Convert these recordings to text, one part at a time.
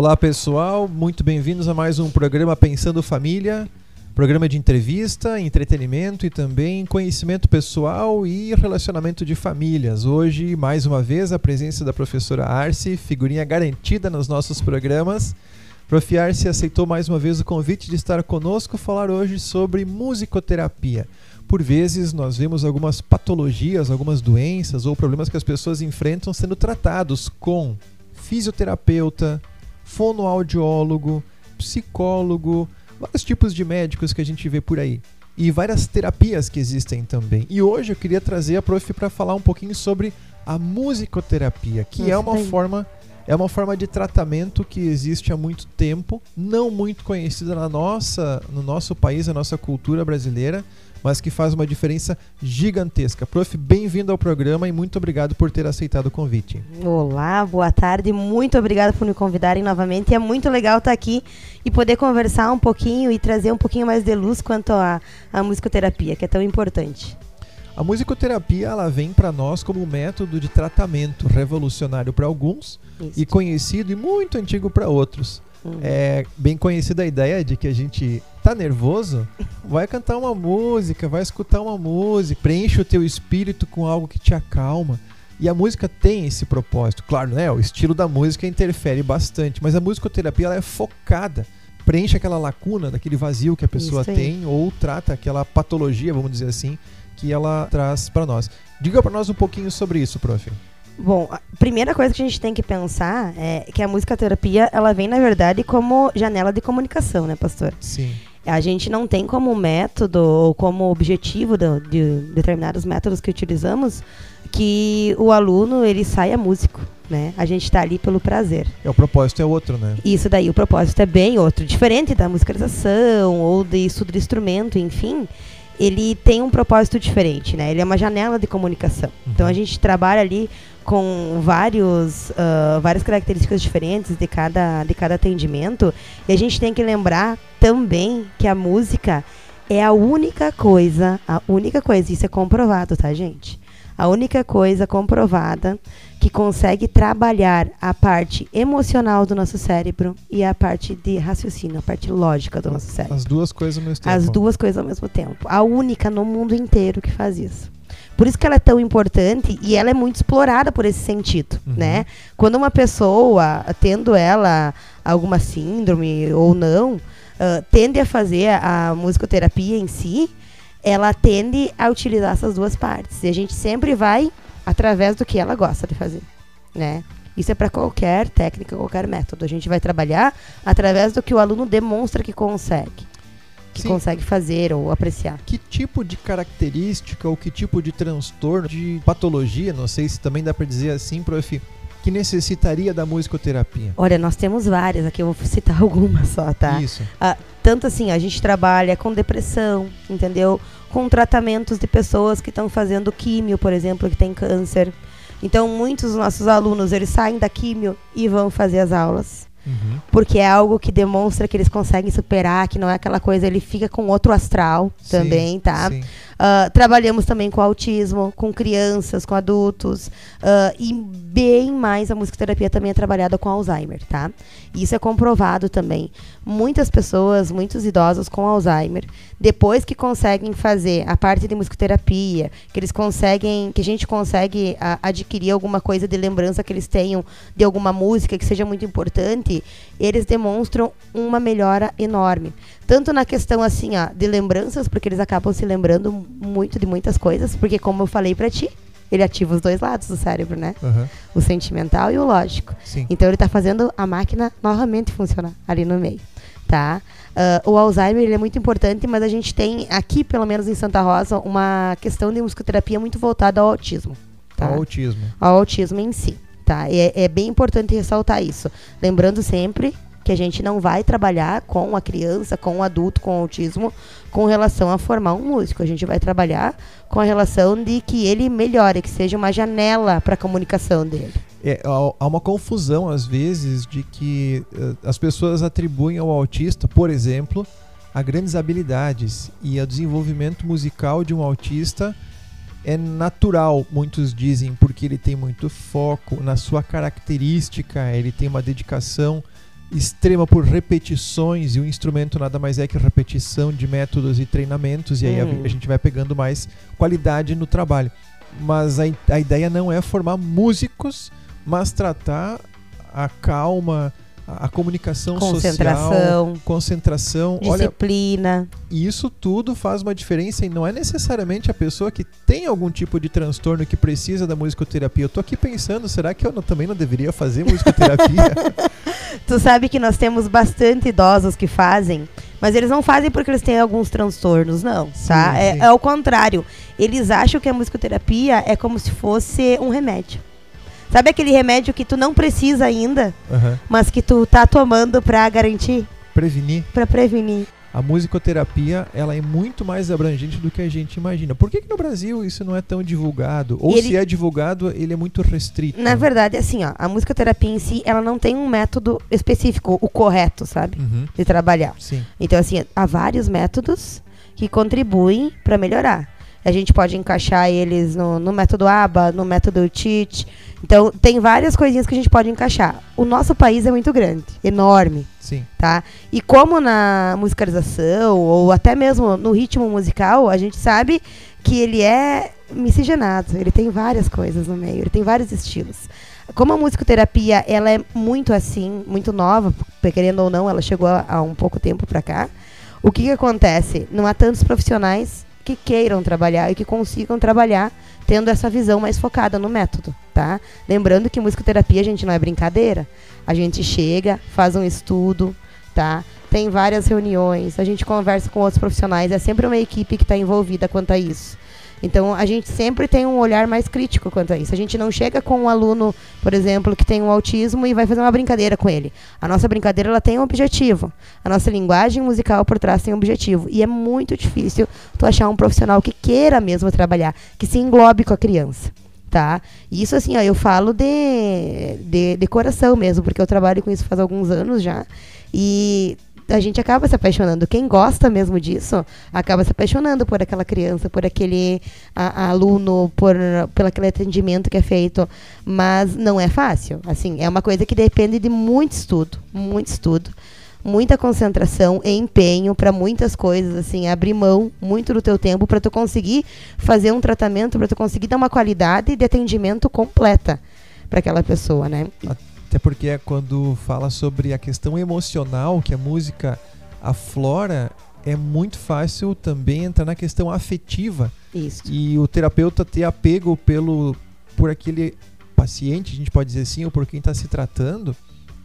Olá pessoal, muito bem-vindos a mais um programa Pensando Família, programa de entrevista, entretenimento e também conhecimento pessoal e relacionamento de famílias. Hoje, mais uma vez, a presença da professora Arce, figurinha garantida nos nossos programas. Prof. Arce aceitou mais uma vez o convite de estar conosco falar hoje sobre musicoterapia. Por vezes nós vemos algumas patologias, algumas doenças ou problemas que as pessoas enfrentam sendo tratados com fisioterapeuta, fonoaudiólogo, psicólogo, vários tipos de médicos que a gente vê por aí. E várias terapias que existem também. E hoje eu queria trazer a prof para falar um pouquinho sobre a musicoterapia, que Nossa, é uma forma é uma forma de tratamento que existe há muito tempo, não muito conhecida na nossa, no nosso país, na nossa cultura brasileira, mas que faz uma diferença gigantesca. Prof, bem-vindo ao programa e muito obrigado por ter aceitado o convite. Olá, boa tarde, muito obrigado por me convidarem novamente. É muito legal estar aqui e poder conversar um pouquinho e trazer um pouquinho mais de luz quanto à, à musicoterapia, que é tão importante. A musicoterapia ela vem para nós como um método de tratamento revolucionário para alguns Isso. e conhecido e muito antigo para outros. Uhum. É bem conhecida a ideia de que a gente tá nervoso, vai cantar uma música, vai escutar uma música, preenche o teu espírito com algo que te acalma. E a música tem esse propósito. Claro, né? O estilo da música interfere bastante, mas a musicoterapia ela é focada, preenche aquela lacuna, daquele vazio que a pessoa tem ou trata aquela patologia, vamos dizer assim, que ela traz para nós. Diga para nós um pouquinho sobre isso, prof. Bom, a primeira coisa que a gente tem que pensar é que a música terapia, ela vem, na verdade, como janela de comunicação, né, pastor? Sim. A gente não tem como método ou como objetivo de, de determinados métodos que utilizamos que o aluno ele saia músico, né? A gente está ali pelo prazer. É, o propósito é outro, né? Isso daí, o propósito é bem outro, diferente da musicalização ou de estudo de instrumento, enfim ele tem um propósito diferente, né? Ele é uma janela de comunicação. Uhum. Então a gente trabalha ali com vários, uh, várias características diferentes de cada, de cada atendimento. E a gente tem que lembrar também que a música é a única coisa, a única coisa, isso é comprovado, tá, gente? A única coisa comprovada que consegue trabalhar a parte emocional do nosso cérebro e a parte de raciocínio, a parte lógica do nosso cérebro. As duas coisas ao mesmo tempo. As duas coisas ao mesmo tempo. A única no mundo inteiro que faz isso. Por isso que ela é tão importante e ela é muito explorada por esse sentido, uhum. né? Quando uma pessoa, tendo ela alguma síndrome ou não, uh, tende a fazer a, a musicoterapia em si, ela tende a utilizar essas duas partes. E a gente sempre vai através do que ela gosta de fazer, né? Isso é para qualquer técnica, qualquer método. A gente vai trabalhar através do que o aluno demonstra que consegue que Sim. consegue fazer ou apreciar. Que tipo de característica ou que tipo de transtorno, de patologia, não sei se também dá para dizer assim, prof, que necessitaria da musicoterapia? Olha, nós temos várias, aqui eu vou citar algumas só, tá? Isso. Ah, tanto assim, a gente trabalha com depressão, entendeu? Com tratamentos de pessoas que estão fazendo químio, por exemplo, que tem câncer. Então, muitos dos nossos alunos, eles saem da químio e vão fazer as aulas. Uhum. Porque é algo que demonstra que eles conseguem superar, que não é aquela coisa, ele fica com outro astral sim, também, tá? Sim. Uh, trabalhamos também com autismo, com crianças, com adultos. Uh, e bem mais a musicoterapia também é trabalhada com Alzheimer, tá? Isso é comprovado também. Muitas pessoas, muitos idosos com Alzheimer, depois que conseguem fazer a parte de musicoterapia, que eles conseguem, que a gente consegue a, adquirir alguma coisa de lembrança que eles tenham de alguma música que seja muito importante, eles demonstram uma melhora enorme tanto na questão assim, ó, de lembranças, porque eles acabam se lembrando muito de muitas coisas, porque como eu falei para ti, ele ativa os dois lados do cérebro, né? Uhum. O sentimental e o lógico. Sim. Então ele está fazendo a máquina novamente funcionar ali no meio, tá? Uh, o Alzheimer ele é muito importante, mas a gente tem aqui, pelo menos em Santa Rosa, uma questão de musicoterapia muito voltada ao autismo. Tá? Ao autismo. Ao autismo em si. Tá? E é, é bem importante ressaltar isso. Lembrando sempre que a gente não vai trabalhar com a criança, com o adulto com autismo, com relação a formar um músico. A gente vai trabalhar com a relação de que ele melhore, que seja uma janela para a comunicação dele. É, há uma confusão, às vezes, de que uh, as pessoas atribuem ao autista, por exemplo, a grandes habilidades e o desenvolvimento musical de um autista é natural, muitos dizem, porque ele tem muito foco na sua característica, ele tem uma dedicação extrema por repetições e o instrumento nada mais é que repetição de métodos e treinamentos e aí Hum. a, a gente vai pegando mais qualidade no trabalho. Mas a, a ideia não é formar músicos, mas tratar a calma, a, a comunicação social, Concentração, concentração. Olha, disciplina. e isso tudo faz uma diferença e não é necessariamente a pessoa que tem algum tipo de transtorno que precisa da musicoterapia. Eu tô aqui pensando, será que eu não- também não deveria fazer musicoterapia? Tu sabe que nós temos bastante idosos que fazem, mas eles não fazem porque eles têm alguns transtornos, não, tá? Sim, É, sim. é o contrário. Eles acham que a musicoterapia é como se fosse um remédio. Sabe aquele remédio que tu não precisa ainda, Aham. mas que tu tá tomando pra garantir, Prevenir. pra prevenir? A musicoterapia, ela é muito mais abrangente do que a gente imagina. Por que, que no Brasil isso não é tão divulgado? Ou Ele- se é divulgado, ele é muito restrito? Na verdade, assim, ó, a musicoterapia em si, ela não tem um método específico, o correto, sabe? Uhum. De trabalhar. Sim. Então, assim, há vários métodos que contribuem para melhorar. A gente pode encaixar eles no, no método ABA, no método TIT. Então, tem várias coisinhas que a gente pode encaixar. O nosso país é muito grande, enorme, Sim. tá? E como na musicalização, ou até mesmo no ritmo musical, a gente sabe que ele é miscigenado. Ele tem várias coisas no meio, ele tem vários estilos. Como a musicoterapia, ela é muito assim, muito nova, querendo ou não, ela chegou há, um pouco tempo para cá. O que, que acontece? Não há tantos profissionais que queiram trabalhar e que consigam trabalhar tendo essa visão mais focada no método, tá? Lembrando que musicoterapia, gente, não é brincadeira. A gente chega, faz um estudo, tá? Tem várias reuniões, a gente conversa com outros profissionais, é sempre uma equipe que está envolvida quanto a isso. Então, a gente sempre tem um olhar mais crítico quanto a isso. A gente não chega com um aluno, por exemplo, que tem um autismo e vai fazer uma brincadeira com ele. A nossa brincadeira ela tem um objetivo. A nossa linguagem musical por trás tem um objetivo. E é muito difícil tu achar um profissional que queira mesmo trabalhar, que se englobe com a criança. Tá? Isso assim, ó, eu falo de, de, de coração mesmo, porque eu trabalho com isso faz alguns anos já. E a gente acaba se apaixonando. Quem gosta mesmo disso, acaba se apaixonando por aquela criança, por aquele a- a aluno, por, pelo aquele atendimento que é feito. Mas não é fácil. Assim, é uma coisa que depende de muito estudo, muito estudo. Muita concentração e empenho para muitas coisas, assim, abrir mão muito do teu tempo para tu conseguir fazer um tratamento, para tu conseguir dar uma qualidade de atendimento completa para aquela pessoa, né? Até porque é quando fala sobre a questão emocional que a música aflora, é muito fácil também entrar na questão afetiva. Isso. E o terapeuta ter apego pelo por aquele paciente, a gente pode dizer assim, ou por quem está se tratando,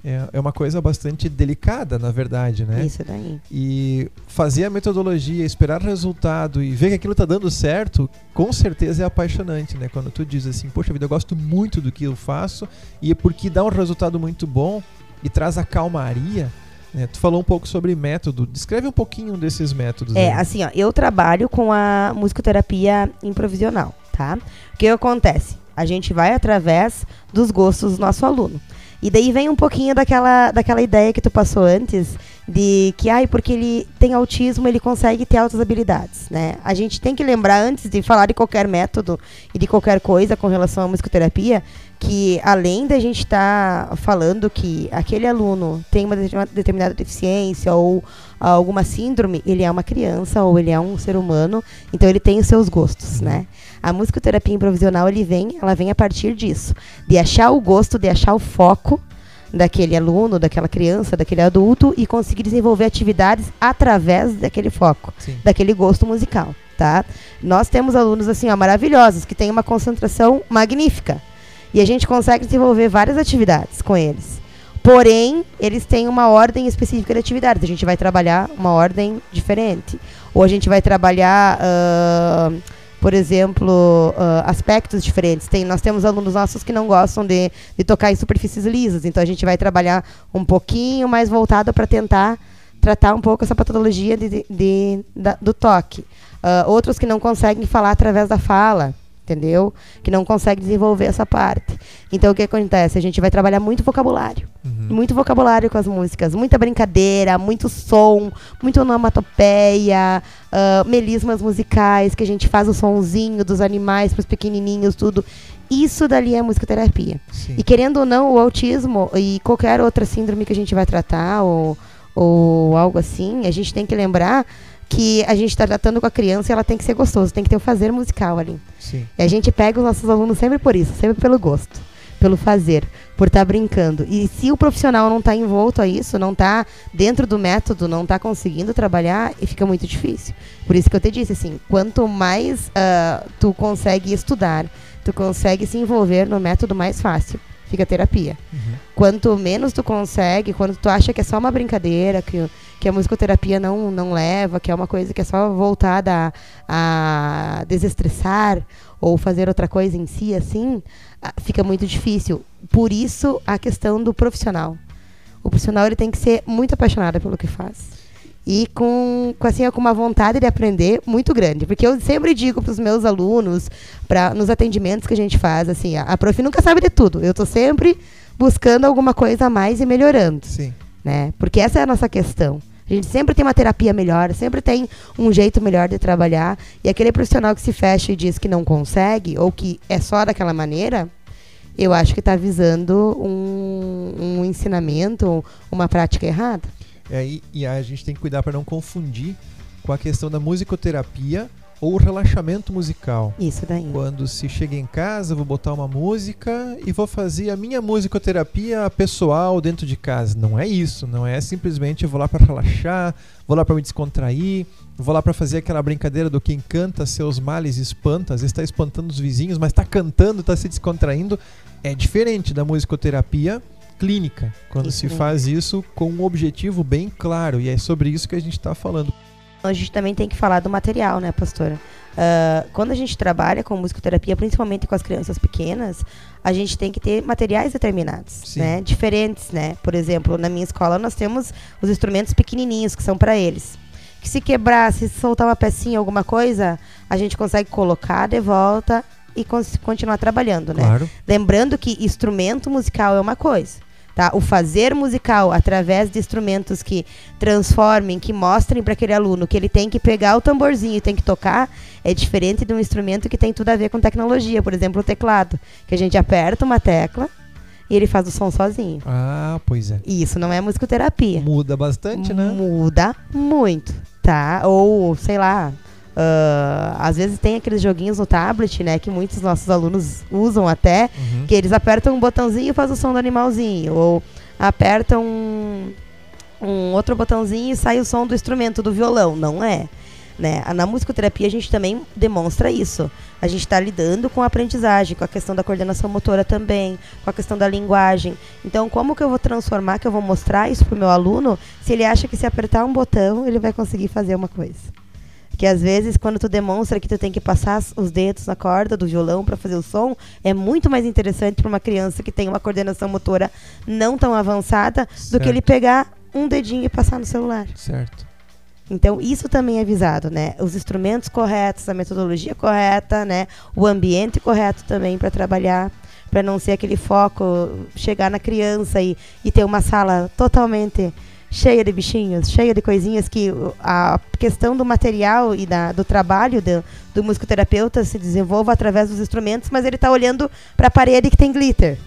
é, é uma coisa bastante delicada, na verdade, né? Isso daí. E fazer a metodologia, esperar resultado e ver que aquilo está dando certo, com certeza é apaixonante, né? Quando tu diz assim, poxa vida, eu gosto muito do que eu faço e é porque dá um resultado muito bom e traz a calmaria. né? Tu falou um pouco sobre método. Descreve um pouquinho desses métodos. É, aí. assim, ó, eu trabalho com a musicoterapia improvisional, tá? O que acontece? A gente vai através dos gostos do nosso aluno. E daí vem um pouquinho daquela, daquela ideia que tu passou antes, de que, ai, porque ele tem autismo, ele consegue ter altas habilidades, né? A gente tem que lembrar, antes de falar de qualquer método e de qualquer coisa com relação à musicoterapia, que além da gente estar falando que aquele aluno tem uma determinada- deficiência ou alguma síndrome, ele é uma criança ou ele é um ser humano, então ele tem os seus gostos, né? A musicoterapia improvisional, ele vem, ela vem a partir disso, de achar o gosto, de achar o foco daquele aluno, daquela criança, daquele adulto e conseguir desenvolver atividades através daquele foco Sim. daquele gosto musical, tá? Nós temos alunos assim, ó, maravilhosos, que têm uma concentração magnífica. E a gente consegue desenvolver várias atividades com eles. Porém, eles têm uma ordem específica de atividades. A gente vai trabalhar uma ordem diferente. Ou a gente vai trabalhar, ah, por exemplo, ah, aspectos diferentes. Tem, nós temos alunos nossos que não gostam de, de tocar em superfícies lisas. Então a gente vai trabalhar um pouquinho mais voltado para tentar tratar um pouco essa patologia de, de- de- da- do toque. Ah, outros que não conseguem falar através da fala. Entendeu? Que não consegue desenvolver essa parte. Então o que acontece? A gente vai trabalhar muito vocabulário. Uhum. Muito vocabulário com as músicas, muita brincadeira, muito som, muito onomatopeia, ah, melismas musicais, que a gente faz o sonzinho dos animais para os pequenininhos, tudo. Isso dali é musicoterapia. Sim. E querendo ou não, o autismo e qualquer outra síndrome que a gente vai tratar ou, ou algo assim, a gente tem que lembrar que a gente está tratando com a criança e ela tem que ser gostoso, tem que ter o fazer musical ali. Sim. E a gente pega os nossos alunos sempre por isso, sempre pelo gosto, pelo fazer, por estar brincando. E se o profissional não está envolto a isso, não está dentro do método, não está conseguindo trabalhar, e fica muito difícil. Por isso que eu te disse assim, quanto mais ah, tu consegue estudar, tu consegue se envolver no método mais fácil, fica a terapia. Uhum. Quanto menos tu consegue, quando tu acha que é só uma brincadeira, que, que a musicoterapia não, não leva, que é uma coisa que é só voltada a, a desestressar ou fazer outra coisa em si, assim, ah, fica muito difícil. Por isso, a questão do profissional. O profissional ele tem que ser muito apaixonado pelo que faz. E com, com, assim, com uma vontade de aprender muito grande. Porque eu sempre digo para os meus alunos, pra, nos atendimentos que a gente faz, assim, a, a prof nunca sabe de tudo. Eu estou sempre buscando alguma coisa a mais e melhorando Sim. né? Porque essa é a nossa questão. A gente sempre tem uma terapia melhor, sempre tem um jeito melhor de trabalhar. E aquele profissional que se fecha e diz que não consegue, ou que é só daquela maneira, eu acho que está visando um, um ensinamento, uma prática errada. É, e, e a gente tem que cuidar para não confundir com a questão da musicoterapia ou relaxamento musical. Isso daí. Quando se chega em casa, vou botar uma música e vou fazer a minha musicoterapia pessoal dentro de casa. Não é isso, não é simplesmente eu vou lá para relaxar, vou lá para me descontrair, vou lá para fazer aquela brincadeira do quem canta seus males espanta, às vezes está espantando os vizinhos, mas está cantando, está se descontraindo. É diferente da musicoterapia clínica, quando Isso se faz isso com um objetivo bem claro, e é sobre isso que a gente está falando. A gente também tem que falar do material, né, pastora? Ah, quando a gente trabalha com musicoterapia, principalmente com as crianças pequenas, a gente tem que ter materiais determinados, Sim. né? Diferentes, né? Por exemplo, na minha escola nós temos os instrumentos pequenininhos que são para eles. Que se quebrar, se soltar uma pecinha, alguma coisa, a gente consegue colocar de volta e continuar trabalhando, né? Claro. Lembrando que instrumento musical é uma coisa. Tá? O fazer musical através de instrumentos que transformem, que mostrem para aquele aluno que ele tem que pegar o tamborzinho e tem que tocar, é diferente de um instrumento que tem tudo a ver com tecnologia. Por exemplo, o teclado, que a gente aperta uma tecla e ele faz o som sozinho. Ah, pois é. E isso não é musicoterapia. Muda bastante, né? Muda muito, tá? Ou, sei lá, ah, às vezes tem aqueles joguinhos no tablet, né? Que muitos nossos alunos usam até, Uhum. que eles apertam um botãozinho e faz o som do animalzinho. Ou apertam um, um outro botãozinho e sai o som do instrumento, do violão. Não é. Né? Na musicoterapia a gente também demonstra isso. A gente está lidando com a aprendizagem, com a questão da coordenação motora também, com a questão da linguagem. Então, como que eu vou transformar, que eu vou mostrar isso para o meu aluno, se ele acha que se apertar um botão, ele vai conseguir fazer uma coisa? Que às vezes, quando tu demonstra que tu tem que passar as- os dedos na corda do violão para fazer o som, é muito mais interessante para uma criança que tem uma coordenação motora não tão avançada do que ele Certo. pegar um dedinho e passar no celular. Certo. Então, isso também é visado, né? Os instrumentos corretos, a metodologia correta, né? O ambiente correto também para trabalhar, para não ser aquele foco, chegar na criança e, e ter uma sala totalmente cheia de bichinhos, cheia de coisinhas que a questão do material e da, do trabalho do, do musicoterapeuta se desenvolva através dos instrumentos, mas ele está olhando para a parede que tem glitter.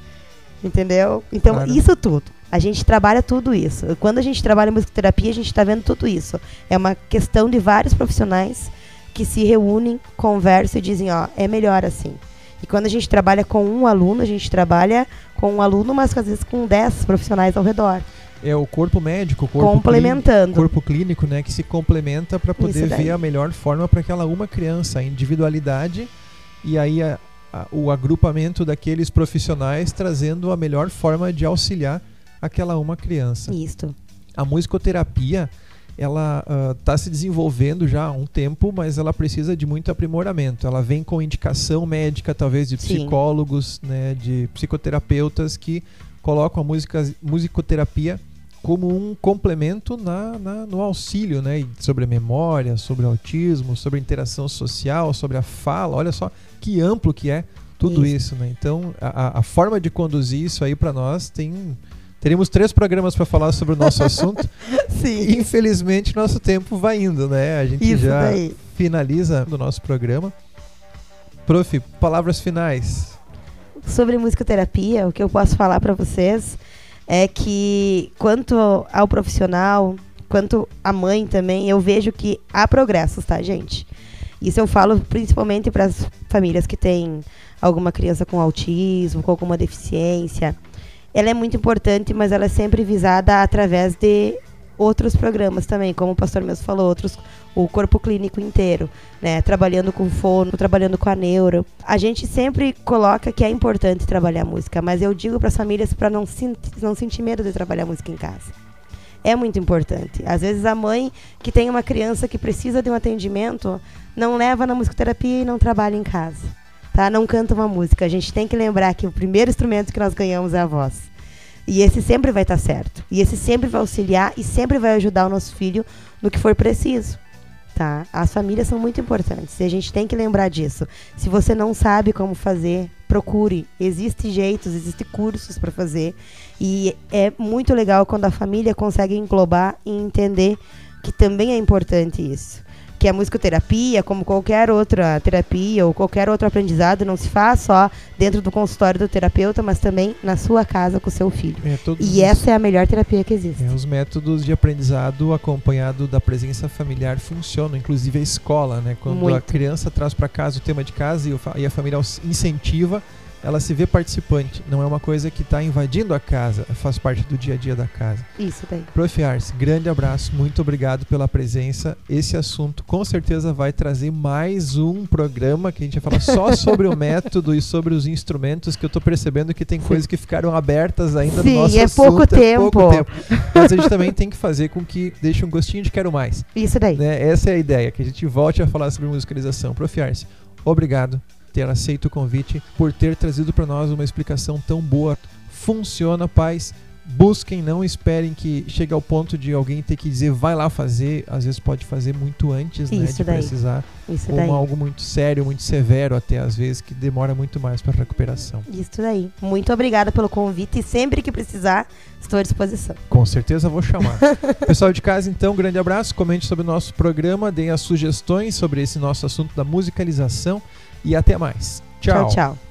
Entendeu? Então, Claro. isso tudo. A gente trabalha tudo isso. Quando a gente trabalha em musicoterapia, a gente está vendo tudo isso. É uma questão de vários profissionais que se reúnem, conversam e dizem, ó, é melhor assim. E quando a gente trabalha com um aluno, a gente trabalha com um aluno, mas às vezes com 10 profissionais ao redor, É o corpo médico, o corpo complementando. clínico, corpo clínico, né, que se complementa para poder ver a melhor forma para aquela uma criança, a individualidade e aí a- a- o agrupamento daqueles profissionais trazendo a melhor forma de auxiliar aquela uma criança. Isto. A musicoterapia ela está se desenvolvendo já há um tempo, mas ela precisa de muito aprimoramento. Ela vem com indicação médica, talvez de Sim. psicólogos, né, de psicoterapeutas que colocam a música, musicoterapia como um complemento na, na, no auxílio, né? Sobre a memória, sobre o autismo, sobre a interação social, sobre a fala. Olha só que amplo que é tudo isso, isso né? Então, a, a forma de conduzir isso aí para nós tem. Teríamos três programas para falar sobre o nosso assunto. Sim. Infelizmente, nosso tempo vai indo, né? A gente isso já daí. finaliza o nosso programa. Prof, palavras finais. Sobre musicoterapia, o que eu posso falar para vocês é que quanto ao profissional, quanto a mãe também, eu vejo que há progressos, tá, gente? Isso eu falo principalmente para as famílias que têm alguma criança com autismo, com alguma deficiência. Ela é muito importante, mas ela é sempre visada através de outros programas também, como o pastor mesmo falou, outros o corpo clínico inteiro, né? Trabalhando com fono, trabalhando com a neuro. A gente sempre coloca que é importante trabalhar música, mas eu digo para as famílias para não, não sentir medo de trabalhar música em casa. É muito importante. Às vezes a mãe que tem uma criança que precisa de um atendimento não leva na musicoterapia e não trabalha em casa. Tá? Não canta uma música. A gente tem que lembrar que o primeiro instrumento que nós ganhamos é a voz. E esse sempre vai estar certo. E esse sempre vai auxiliar e sempre vai ajudar o nosso filho no que for preciso tá? As famílias são muito importantes e a gente tem que lembrar disso. Se você não sabe como fazer, procure. Existem jeitos, existem cursos para fazer e é muito legal quando a família consegue englobar e entender que também é importante isso que a musicoterapia, como qualquer outra terapia ou qualquer outro aprendizado, não se faz só dentro do consultório do terapeuta, mas também na sua casa com o seu filho. É, e essa é a melhor terapia que existe. É, os métodos de aprendizado acompanhado da presença familiar funcionam, inclusive a escola, né? Quando Muito. a criança traz para casa o tema de casa e a família incentiva, ela se vê participante, não é uma coisa que está invadindo a casa, faz parte do dia a dia da casa. Isso daí. Prof. Ars, grande abraço, muito obrigado pela presença. Esse assunto com certeza vai trazer mais um programa que a gente vai falar só sobre o método e sobre os instrumentos, que eu estou percebendo que tem Sim. coisas que ficaram abertas ainda Sim, no nosso é assunto. Pouco é pouco tempo. Mas a gente também tem que fazer com que deixe um gostinho de quero mais. Isso daí. Né? Essa é a ideia, que a gente volte a falar sobre musicalização. Prof. Ars, obrigado ter aceito o convite, por ter trazido para nós uma explicação tão boa. Funciona, pais. Busquem, não esperem que chegue ao ponto de alguém ter que dizer vai lá fazer. Às vezes pode fazer muito antes né, de daí. precisar. Isso ou daí. algo muito sério, muito severo até às vezes, que demora muito mais para recuperação. Isso daí. Muito obrigada pelo convite e sempre que precisar, estou à disposição. Com certeza vou chamar. Pessoal de casa, então, grande abraço. Comente sobre o nosso programa, deem as sugestões sobre esse nosso assunto da musicalização e até mais. tchau. tchau. tchau.